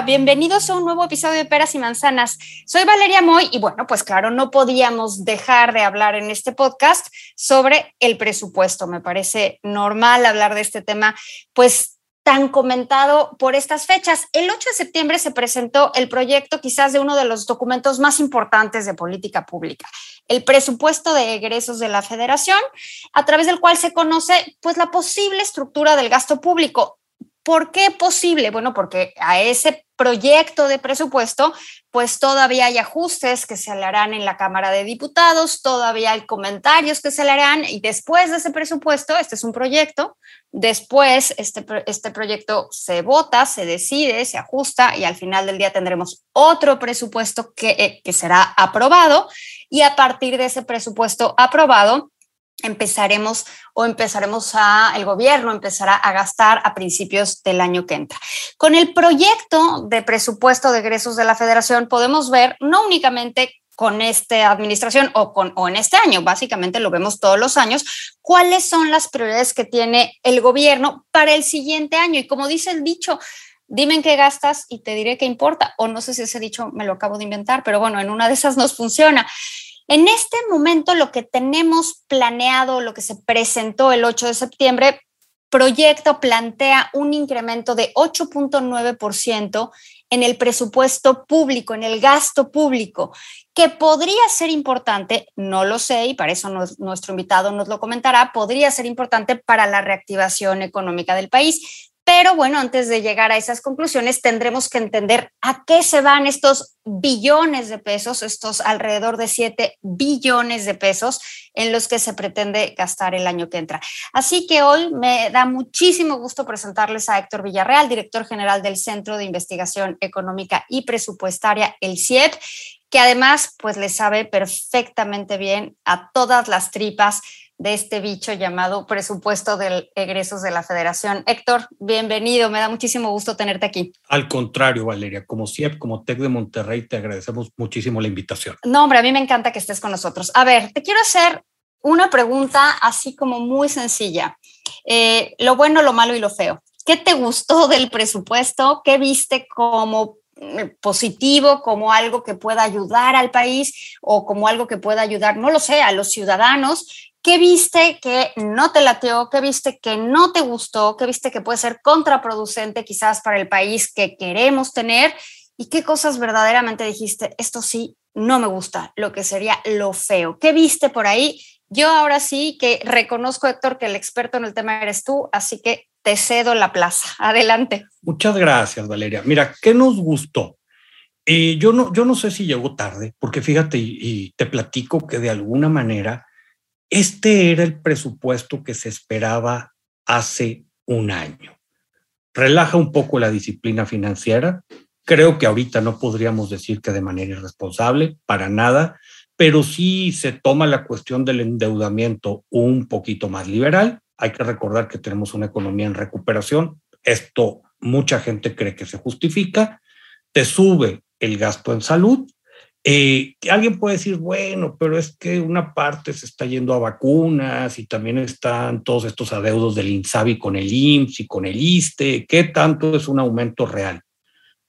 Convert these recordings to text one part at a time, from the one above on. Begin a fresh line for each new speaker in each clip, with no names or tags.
Bienvenidos a un nuevo episodio de Peras y Manzanas. Soy Valeria Moy y bueno, pues claro, no podíamos dejar de hablar en este podcast sobre el presupuesto. Me parece normal hablar de este tema, pues tan comentado por estas fechas. El 8 de septiembre se presentó el proyecto quizás de uno de los documentos más importantes de política pública, el presupuesto de egresos de la federación, a través del cual se conoce pues la posible estructura del gasto público. ¿Por qué posible? Bueno, porque a ese proyecto de presupuesto, pues todavía hay ajustes que se le harán en la Cámara de Diputados, todavía hay comentarios que se le harán y después de ese presupuesto, este es un proyecto, después este, este proyecto se vota, se decide, se ajusta y al final del día tendremos otro presupuesto que, eh, que será aprobado y a partir de ese presupuesto aprobado, empezaremos o empezaremos a, el gobierno empezará a gastar a principios del año que entra. Con el proyecto de presupuesto de egresos de la federación podemos ver no únicamente con esta administración o, con, o en este año, básicamente lo vemos todos los años, cuáles son las prioridades que tiene el gobierno para el siguiente año. Y como dice el dicho, dime en qué gastas y te diré qué importa. O no sé si ese dicho me lo acabo de inventar, pero bueno, en una de esas nos funciona. En este momento lo que tenemos planeado, lo que se presentó el 8 de septiembre, proyecto plantea un incremento de 8.9% en el presupuesto público, en el gasto público, que podría ser importante, no lo sé, y para eso nuestro invitado nos lo comentará, podría ser importante para la reactivación económica del país. Pero bueno, antes de llegar a esas conclusiones, tendremos que entender a qué se van estos billones de pesos, estos alrededor de 7 billones de pesos en los que se pretende gastar el año que entra. Así que hoy me da muchísimo gusto presentarles a Héctor Villarreal, director general del Centro de Investigación Económica y Presupuestaria, el CIEP, que además pues le sabe perfectamente bien a todas las tripas de este bicho llamado presupuesto de egresos de la federación. Héctor, bienvenido, me da muchísimo gusto tenerte aquí.
Al contrario, Valeria, como CIEP, como TEC de Monterrey, te agradecemos muchísimo la invitación.
No, hombre, a mí me encanta que estés con nosotros. A ver, te quiero hacer una pregunta así como muy sencilla. Eh, lo bueno, lo malo y lo feo. ¿Qué te gustó del presupuesto? ¿Qué viste como positivo, como algo que pueda ayudar al país o como algo que pueda ayudar, no lo sé, a los ciudadanos ¿Qué viste que no te lateó? ¿Qué viste que no te gustó? ¿Qué viste que puede ser contraproducente quizás para el país que queremos tener? ¿Y qué cosas verdaderamente dijiste? Esto sí, no me gusta, lo que sería lo feo. ¿Qué viste por ahí? Yo ahora sí que reconozco, Héctor, que el experto en el tema eres tú, así que te cedo la plaza. Adelante.
Muchas gracias, Valeria. Mira, ¿qué nos gustó? Eh, yo, no, yo no sé si llegó tarde, porque fíjate, y, y te platico que de alguna manera este era el presupuesto que se esperaba hace un año. Relaja un poco la disciplina financiera. Creo que ahorita no podríamos decir que de manera irresponsable, para nada, pero sí se toma la cuestión del endeudamiento un poquito más liberal. Hay que recordar que tenemos una economía en recuperación. Esto mucha gente cree que se justifica. Te sube el gasto en salud eh, alguien puede decir, bueno, pero es que una parte se está yendo a vacunas y también están todos estos adeudos del INSABI con el IMSS y con el ISTE, ¿qué tanto es un aumento real?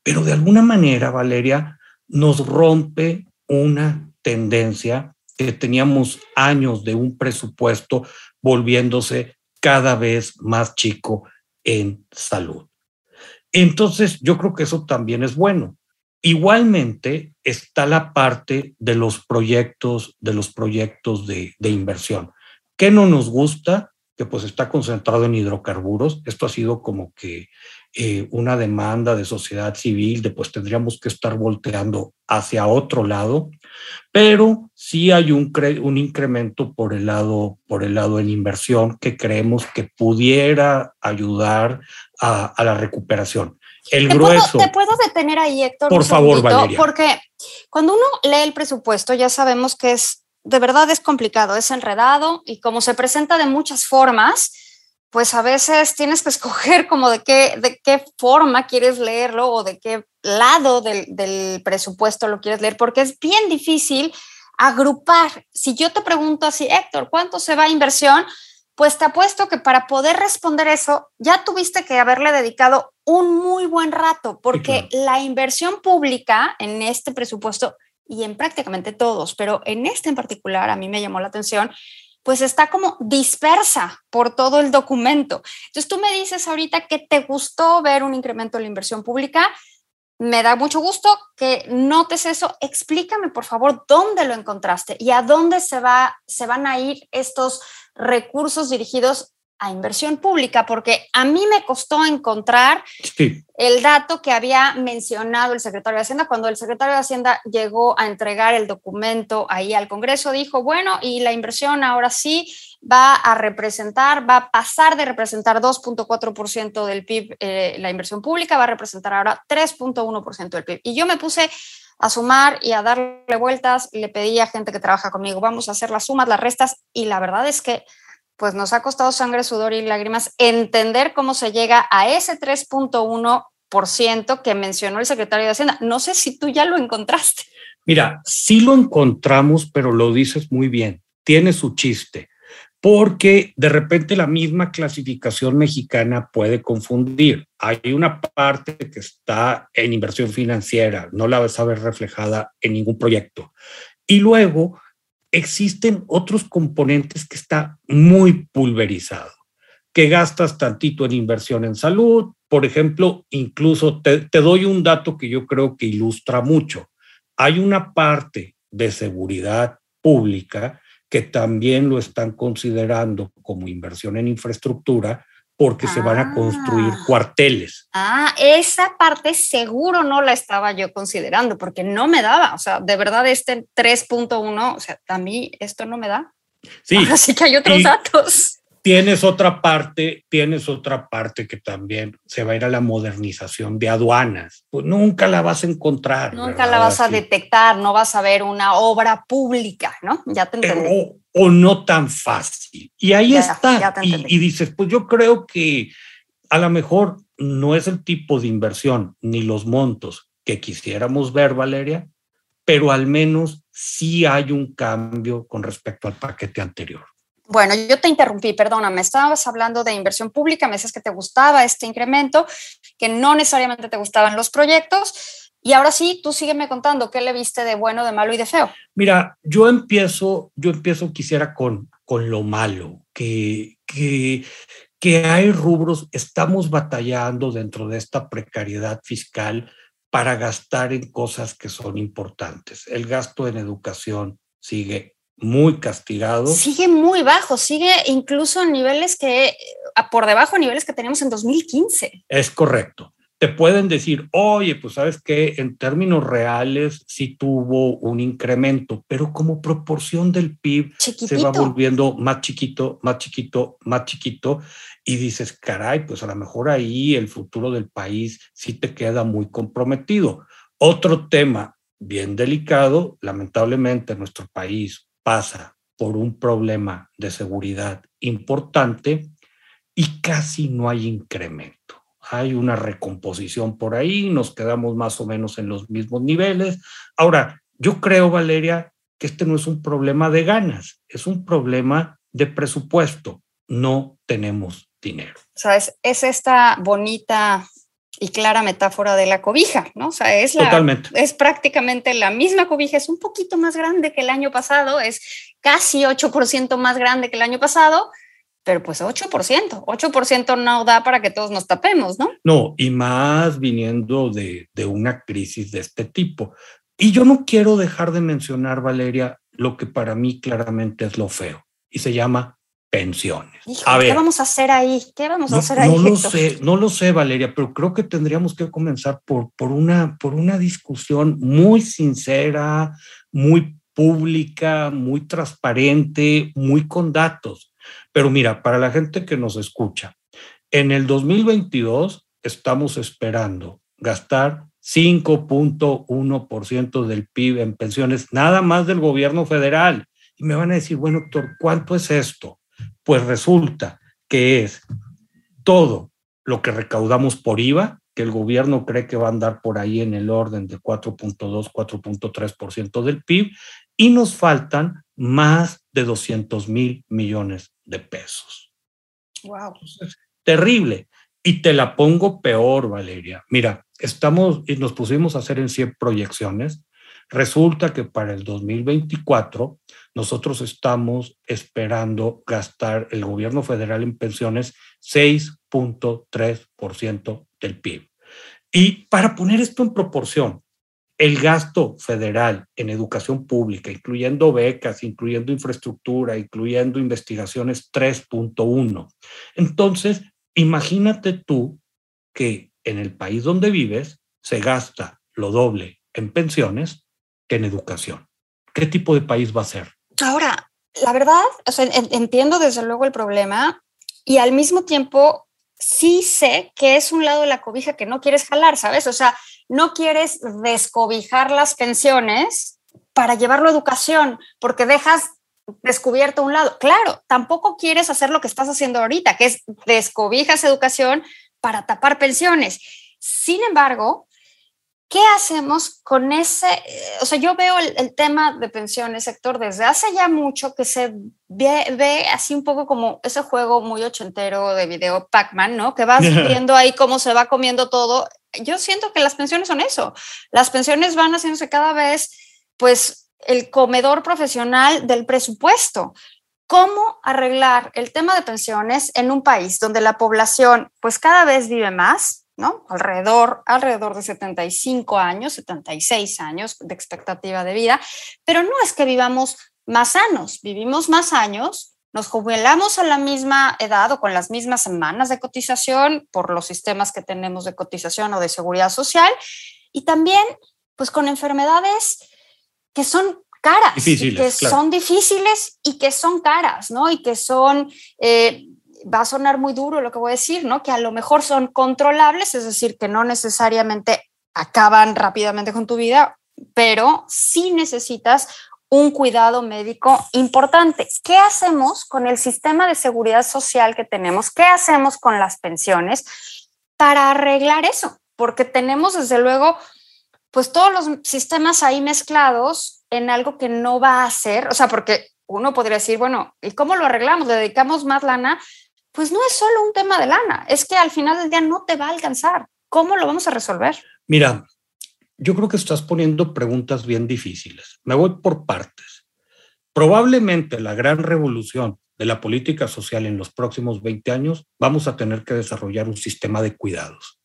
Pero de alguna manera, Valeria, nos rompe una tendencia que teníamos años de un presupuesto volviéndose cada vez más chico en salud. Entonces, yo creo que eso también es bueno. Igualmente está la parte de los proyectos, de los proyectos de, inversión. ¿Qué no nos gusta? Que pues está concentrado en hidrocarburos. Esto ha sido como que eh, una demanda de sociedad civil, de pues tendríamos que estar volteando hacia otro lado, pero sí hay un, incremento por el, lado, por el lado en inversión que creemos que pudiera ayudar a la recuperación. El
¿Te
grueso.
Puedo, ¿Te puedo detener ahí, Héctor?
Por favor, Valeria.
Porque cuando uno lee el presupuesto, ya sabemos que es, de verdad es complicado, es enredado y como se presenta de muchas formas, pues a veces tienes que escoger como de qué, de qué forma quieres leerlo o de qué lado del, del presupuesto lo quieres leer, porque es bien difícil agrupar. Si yo te pregunto así, Héctor, ¿cuánto se va a inversión? Pues te apuesto que para poder responder eso ya tuviste que haberle dedicado un muy buen rato, porque
claro.
la inversión pública en este presupuesto y en prácticamente todos, pero en este en particular a mí me llamó la atención, pues está como dispersa por todo el documento. Entonces tú me dices ahorita que te gustó ver un incremento en la inversión pública. Me da mucho gusto que notes eso. Explícame, por favor, dónde lo encontraste y a dónde se, va, se van a ir estos recursos dirigidos a inversión pública, porque a mí me costó encontrar
Sí.
el dato que había mencionado el secretario de Hacienda. Cuando el secretario de Hacienda llegó a entregar el documento ahí al Congreso, dijo, bueno, y la inversión ahora sí va a representar, va a pasar de representar 2.4% del PIB, eh, la inversión pública va a representar ahora 3.1% del PIB. Y yo me puse a sumar y a darle vueltas, le pedí a gente que trabaja conmigo, vamos a hacer las sumas, las restas, y la verdad es que pues nos ha costado sangre, sudor y lágrimas entender cómo se llega a ese 3.1% que mencionó el secretario de Hacienda. No sé si tú ya lo encontraste.
Mira, sí lo encontramos, pero lo dices muy bien. Tiene su chiste, porque de repente la misma clasificación mexicana puede confundir. Hay una parte que está en inversión financiera, no la vas a ver reflejada en ningún proyecto. Y luego existen otros componentes que está muy pulverizado, que gastas tantito en inversión en salud, por ejemplo, incluso te, te doy un dato que yo creo que ilustra mucho. Hay una parte de seguridad pública que también lo están considerando como inversión en infraestructura porque se van a construir
Ah.
cuarteles.
Ah, esa parte seguro no la estaba yo considerando porque no me daba. O sea, de verdad este 3.1, o sea, a mí esto no me da.
Sí,
Así que hay otros
Y-
datos.
Tienes otra parte, tienes otra parte que también se va a ir a la modernización de aduanas. Pues nunca la vas a encontrar.
Nunca
¿verdad?
la vas a detectar, no vas a ver una obra pública, ¿no? Ya te
Eh,
entendí.
o, o no tan fácil. Y ahí
Ya,
está.
ya
y, y dices, pues yo creo que a lo mejor no es el tipo de inversión ni los montos que quisiéramos ver, Valeria, pero al menos sí hay un cambio con respecto al paquete anterior.
Bueno, yo te interrumpí, perdóname, estabas hablando de inversión pública, me decías que te gustaba este incremento, que no necesariamente te gustaban los proyectos, y ahora sí, tú sígueme contando, ¿qué le viste de bueno, de malo y de feo?
Mira, yo empiezo, yo empiezo quisiera con, con lo malo, que, que, que hay rubros, estamos batallando dentro de esta precariedad fiscal para gastar en cosas que son importantes. El gasto en educación sigue muy castigado.
Sigue muy bajo, sigue incluso en niveles que, a- por debajo de niveles que teníamos en 2015.
Es correcto. Te pueden decir, oye, pues sabes que en términos reales sí tuvo un incremento, pero como proporción del PIB se va volviendo más chiquito, más chiquito, más chiquito, y dices, caray, pues a lo mejor ahí el futuro del país sí te queda muy comprometido. Otro tema bien delicado, lamentablemente nuestro país pasa por un problema de seguridad importante y casi no hay incremento. Hay una recomposición por ahí, nos quedamos más o menos en los mismos niveles. Ahora, yo creo, Valeria, que este no es un problema de ganas, es un problema de presupuesto. No tenemos dinero.
O es esta bonita y clara metáfora de la cobija, ¿no? O sea, es la,
Totalmente.
es prácticamente la misma cobija, es un poquito más grande que el año pasado, es casi 8% más grande que el año pasado, pero pues 8%, 8% no da para que todos nos tapemos, ¿no?
No, y más viniendo de, de una crisis de este tipo. Y yo no quiero dejar de mencionar, Valeria, lo que para mí claramente es lo feo, y se llama pensiones. A ver,
¿qué vamos a hacer ahí? ¿Qué vamos a
No,
hacer ahí?
no lo sé, no lo sé, Valeria, pero creo que tendríamos que comenzar por, por, una, por una discusión muy sincera, muy pública, muy transparente, muy con datos. Pero mira, para la gente que nos escucha, en el 2022 estamos esperando gastar 5.1% del PIB en pensiones, nada más del gobierno federal. Y me van a decir, bueno, doctor, ¿cuánto es esto? Pues resulta que es todo lo que recaudamos por IVA, que el gobierno cree que va a andar por ahí en el orden de 4.2, 4.3% del PIB, y nos faltan más de 200 mil millones de pesos.
Wow.
terrible. Y te la pongo peor, Valeria. Mira, estamos y nos pusimos a hacer en 100 proyecciones. Resulta que para el 2024 nosotros estamos esperando gastar el gobierno federal en pensiones 6.3% del PIB. Y para poner esto en proporción, el gasto federal en educación pública, incluyendo becas, incluyendo infraestructura, incluyendo investigaciones, 3.1. Entonces, imagínate tú que en el país donde vives se gasta lo doble en pensiones en educación. ¿Qué tipo de país va a ser?
Ahora, la verdad, entiendo desde luego el problema y al mismo tiempo sí sé que es un lado de la cobija que no quieres jalar, ¿sabes? O sea, no quieres descobijar las pensiones para llevarlo a educación, porque dejas descubierto un lado. Claro, tampoco quieres hacer lo que estás haciendo ahorita, que es descobijas educación para tapar pensiones. Sin embargo, ¿qué hacemos con ese? O sea, yo veo el, tema de pensiones, sector, desde hace ya mucho que se ve, así un poco como ese juego muy ochentero de video Pac-Man, ¿no? Que vas viendo ahí cómo se va comiendo todo. Yo siento que las pensiones son eso. Las pensiones van haciéndose cada vez, pues, el comedor profesional del presupuesto. ¿Cómo arreglar el tema de pensiones en un país donde la población, pues, cada vez vive más? ¿No? Alrededor, alrededor de 75 años, 76 años de expectativa de vida, pero no es que vivamos más sanos, vivimos más años, nos jubilamos a la misma edad o con las mismas semanas de cotización por los sistemas que tenemos de cotización o de seguridad social y también pues con enfermedades que son caras, que son difíciles y que son caras, ¿no? Y que son eh, va a sonar muy duro lo que voy a decir, ¿no? Que a lo mejor son controlables, es decir, que no necesariamente acaban rápidamente con tu vida, pero sí necesitas un cuidado médico importante. ¿Qué hacemos con el sistema de seguridad social que tenemos? ¿Qué hacemos con las pensiones para arreglar eso? Porque tenemos desde luego pues todos los sistemas ahí mezclados en algo que no va a ser, o sea, porque uno podría decir, bueno, ¿y cómo lo arreglamos? ¿Le dedicamos más lana? Pues no es solo un tema de lana, es que al final del día no te va a alcanzar. ¿Cómo lo vamos a resolver?
Mira, yo creo que estás poniendo preguntas bien difíciles. Me voy por partes. Probablemente la gran revolución de la política social en los próximos 20 años, vamos a tener que desarrollar un sistema de cuidados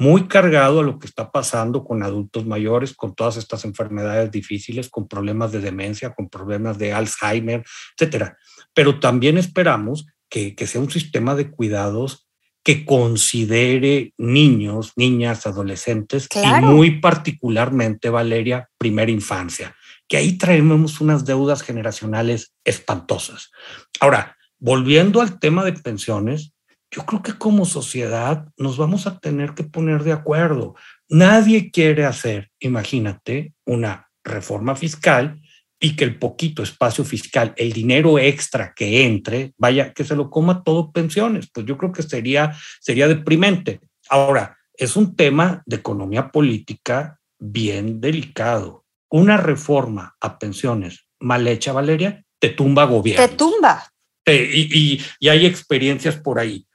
muy cargado a lo que está pasando con adultos mayores, con todas estas enfermedades difíciles, con problemas de demencia, con problemas de Alzheimer, etcétera. Pero también esperamos que, sea un sistema de cuidados que considere niños, niñas, adolescentes y muy particularmente, Valeria, primera infancia, que ahí traemos unas deudas generacionales espantosas. Ahora, volviendo al tema de pensiones, yo creo que como sociedad nos vamos a tener que poner de acuerdo. Nadie quiere hacer, imagínate, una reforma fiscal y que el poquito espacio fiscal, el dinero extra que entre, vaya, que se lo coma todo pensiones. Pues yo creo que sería, sería deprimente. Ahora, es un tema de economía política bien delicado. Una reforma a pensiones mal hecha, Valeria, te tumba gobierno.
Te tumba.
y, y hay experiencias por ahí.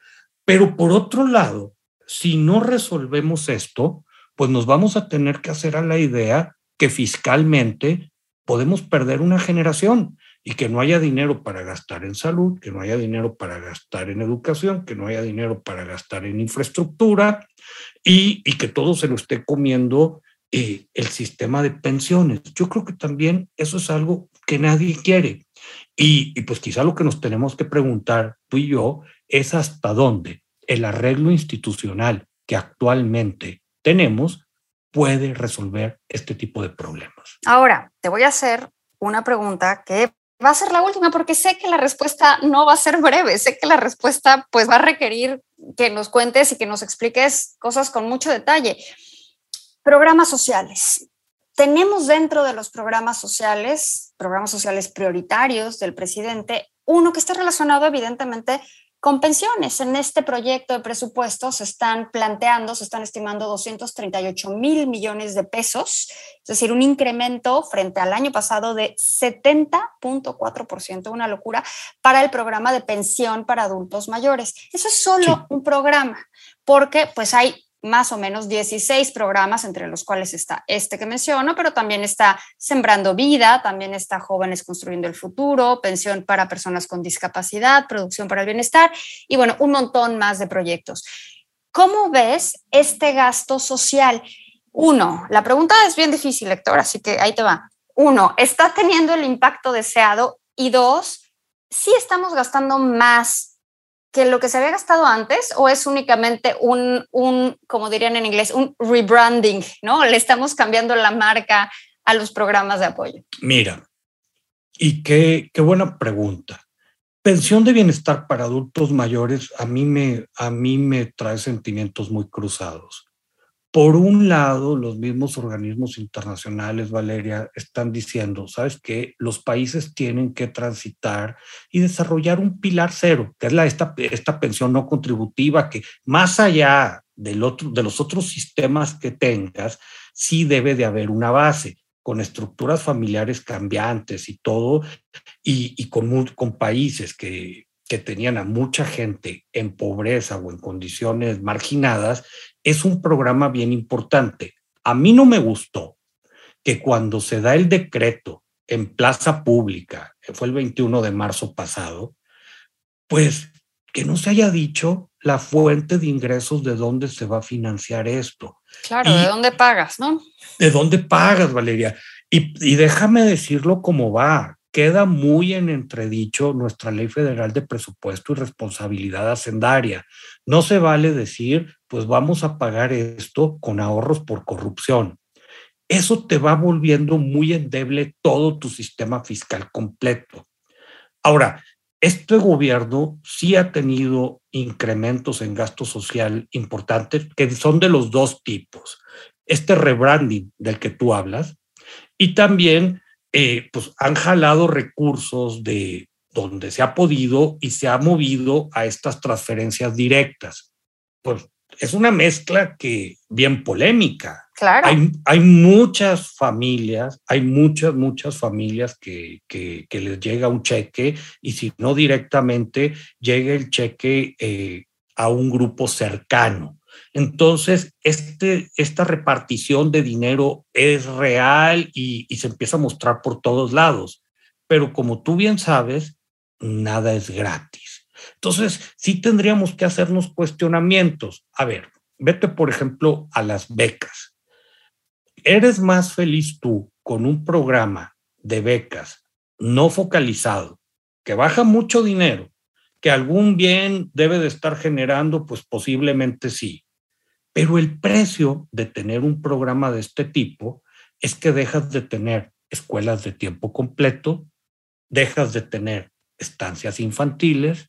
Pero por otro lado, si no resolvemos esto, pues nos vamos a tener que hacer a la idea que fiscalmente podemos perder una generación y que no haya dinero para gastar en salud, que no haya dinero para gastar en educación, que no haya dinero para gastar en infraestructura y, que todo se lo esté comiendo eh, el sistema de pensiones. Yo creo que también eso es algo que nadie quiere. Y, y pues quizá lo que nos tenemos que preguntar tú y yo es hasta dónde el arreglo institucional que actualmente tenemos puede resolver este tipo de problemas.
Ahora, te voy a hacer una pregunta que va a ser la última porque sé que la respuesta no va a ser breve, sé que la respuesta pues va a requerir que nos cuentes y que nos expliques cosas con mucho detalle. Programas sociales. Tenemos dentro de los programas sociales, programas sociales prioritarios del presidente, uno que está relacionado evidentemente con pensiones. En este proyecto de presupuesto se están planteando, se están estimando 238 mil millones de pesos, es decir, un incremento frente al año pasado de 70.4%, una locura, para el programa de pensión para adultos mayores. Eso es solo sí. un programa, porque pues hay más o menos 16 programas, entre los cuales está este que menciono, pero también está Sembrando Vida, también está Jóvenes Construyendo el Futuro, Pensión para Personas con Discapacidad, Producción para el Bienestar y bueno, un montón más de proyectos. ¿Cómo ves este gasto social? Uno, la pregunta es bien difícil, Héctor, así que ahí te va. Uno, ¿está teniendo el impacto deseado? Y dos, ¿sí estamos gastando más que lo que se había gastado antes o es únicamente un, un, como dirían en inglés, un rebranding, ¿no? Le estamos cambiando la marca a los programas de apoyo.
Mira, y qué, qué buena pregunta. Pensión de bienestar para adultos mayores a mí me, a mí me trae sentimientos muy cruzados. Por un lado, los mismos organismos internacionales, Valeria, están diciendo, ¿sabes qué? Los países tienen que transitar y desarrollar un pilar cero, que es la, esta, esta pensión no contributiva, que más allá del otro, de los otros sistemas que tengas, sí debe de haber una base con estructuras familiares cambiantes y todo, y, y con, con países que, que tenían a mucha gente en pobreza o en condiciones marginadas es un programa bien importante. A mí no me gustó que cuando se da el decreto en plaza pública, que fue el 21 de marzo pasado, pues que no se haya dicho la fuente de ingresos de dónde se va a financiar esto.
Claro, y, de dónde pagas, ¿no?
De dónde pagas, Valeria. Y, y déjame decirlo cómo va queda muy en entredicho nuestra ley federal de presupuesto y responsabilidad hacendaria. No se vale decir, pues vamos a pagar esto con ahorros por corrupción. Eso te va volviendo muy endeble todo tu sistema fiscal completo. Ahora, este gobierno sí ha tenido incrementos en gasto social importantes, que son de los dos tipos. Este rebranding del que tú hablas y también eh, pues han jalado recursos de donde se ha podido y se ha movido a estas transferencias directas. Pues es una mezcla que bien polémica.
Claro.
Hay, hay muchas familias, hay muchas, muchas familias que, que, que, les llega un cheque y si no directamente llega el cheque eh, a un grupo cercano. Entonces, este, esta repartición de dinero es real y, y se empieza a mostrar por todos lados. Pero como tú bien sabes, nada es gratis. Entonces, sí tendríamos que hacernos cuestionamientos. A ver, vete, por ejemplo, a las becas. ¿Eres más feliz tú con un programa de becas no focalizado, que baja mucho dinero, que algún bien debe de estar generando? Pues posiblemente sí. Pero el precio de tener un programa de este tipo es que dejas de tener escuelas de tiempo completo, dejas de tener estancias infantiles,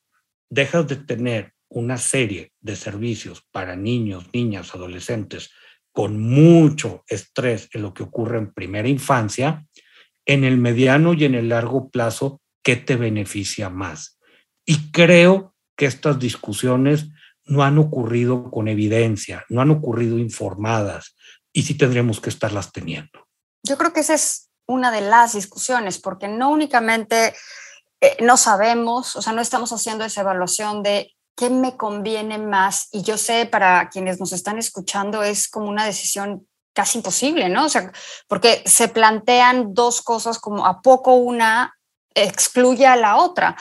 dejas de tener una serie de servicios para niños, niñas, adolescentes con mucho estrés en lo que ocurre en primera infancia, en el mediano y en el largo plazo, ¿qué te beneficia más? Y creo que estas discusiones no han ocurrido con evidencia, no han ocurrido informadas y sí tendremos que estarlas teniendo.
Yo creo que esa es una de las discusiones, porque no únicamente eh, no sabemos, o sea, no estamos haciendo esa evaluación de qué me conviene más. Y yo sé, para quienes nos están escuchando, es como una decisión casi imposible, ¿no? O sea, porque se plantean dos cosas como a poco una excluye a la otra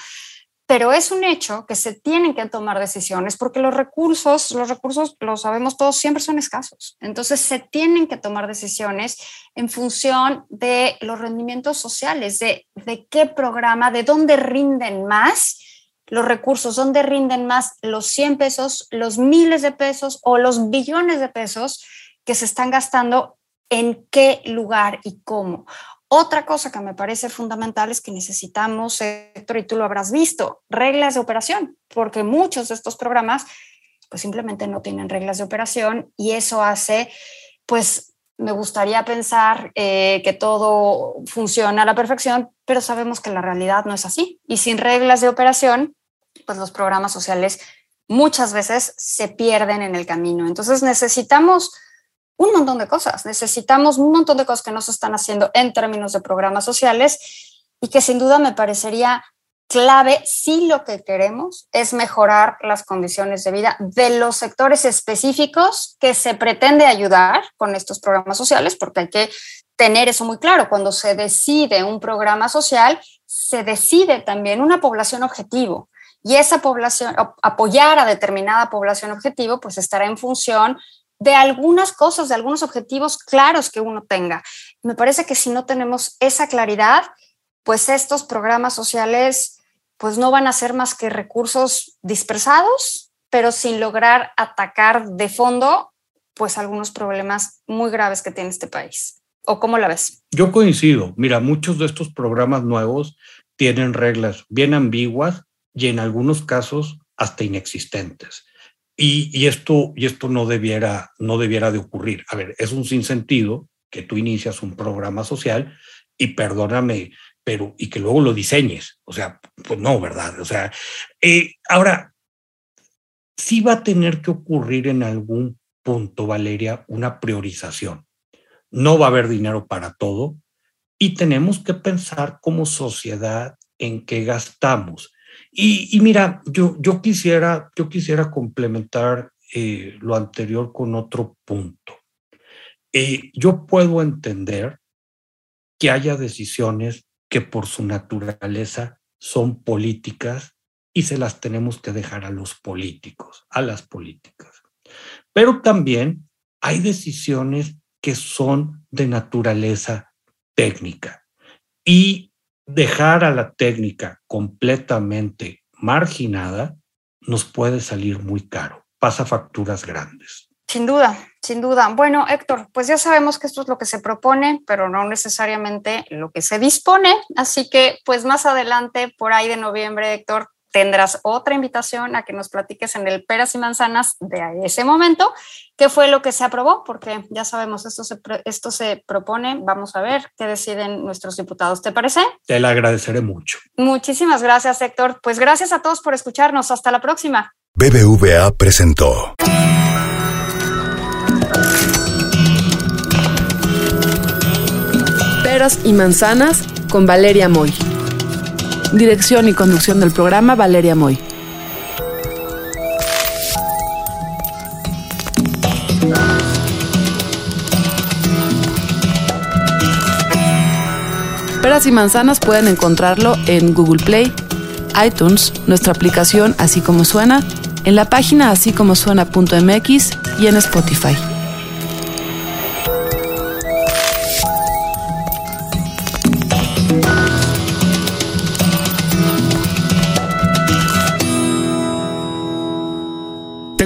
pero es un hecho que se tienen que tomar decisiones porque los recursos, los recursos, lo sabemos todos, siempre son escasos. Entonces se tienen que tomar decisiones en función de los rendimientos sociales, de, de qué programa, de dónde rinden más los recursos, dónde rinden más los 100 pesos, los miles de pesos o los billones de pesos que se están gastando en qué lugar y cómo. Otra cosa que me parece fundamental es que necesitamos, Héctor, y tú lo habrás visto, reglas de operación, porque muchos de estos programas pues simplemente no tienen reglas de operación y eso hace pues me gustaría pensar eh, que todo funciona a la perfección, pero sabemos que la realidad no es así. Y sin reglas de operación, pues los programas sociales muchas veces se pierden en el camino. Entonces necesitamos un montón de cosas, necesitamos un montón de cosas que no se están haciendo en términos de programas sociales y que sin duda me parecería clave si lo que queremos es mejorar las condiciones de vida de los sectores específicos que se pretende ayudar con estos programas sociales, porque hay que tener eso muy claro. Cuando se decide un programa social, se decide también una población objetivo. Y esa población, apoyar a determinada población objetivo, pues estará en función de algunas cosas, de algunos objetivos claros que uno tenga. Me parece que si no tenemos esa claridad, pues estos programas sociales pues no van a ser más que recursos dispersados, pero sin lograr atacar de fondo pues algunos problemas muy graves que tiene este país. ¿O cómo la ves?
Yo coincido. Mira, muchos de estos programas nuevos tienen reglas bien ambiguas y en algunos casos hasta inexistentes. Y, esto, y esto no, debiera, no debiera de ocurrir. A ver, es un sinsentido que tú inicias un programa social y perdóname, pero y que luego lo diseñes. O sea, pues no, ¿verdad? O sea, eh, ahora, sí va a tener que ocurrir en algún punto, Valeria, una priorización. No va a haber dinero para todo y tenemos que pensar como sociedad en qué gastamos. Y, mira, yo, yo, quisiera, yo quisiera complementar eh, lo anterior con otro punto. Eh, yo puedo entender que haya decisiones que por su naturaleza son políticas y se las tenemos que dejar a los políticos, a las políticas. Pero también hay decisiones que son de naturaleza técnica y dejar a la técnica completamente marginada nos puede salir muy caro, pasa facturas grandes.
Sin duda, sin duda. Bueno, Héctor, pues ya sabemos que esto es lo que se propone, pero no necesariamente lo que se dispone. Así que, pues más adelante, por ahí de noviembre, Héctor, tendrás otra invitación a que nos platiques en el Peras y Manzanas de ese momento, qué fue lo que se aprobó, porque ya sabemos, esto se, esto se propone, vamos a ver qué deciden nuestros diputados. ¿Te parece?
Te lo agradeceré mucho.
Muchísimas gracias, Héctor. Pues gracias a todos por escucharnos. Hasta la próxima.
BBVA presentó.
Peras y manzanas con Valeria Moy.
Dirección y conducción del programa Valeria Moy. Peras y manzanas pueden encontrarlo en Google Play, iTunes, nuestra aplicación Así como suena, en la página así como suena.mx y en Spotify.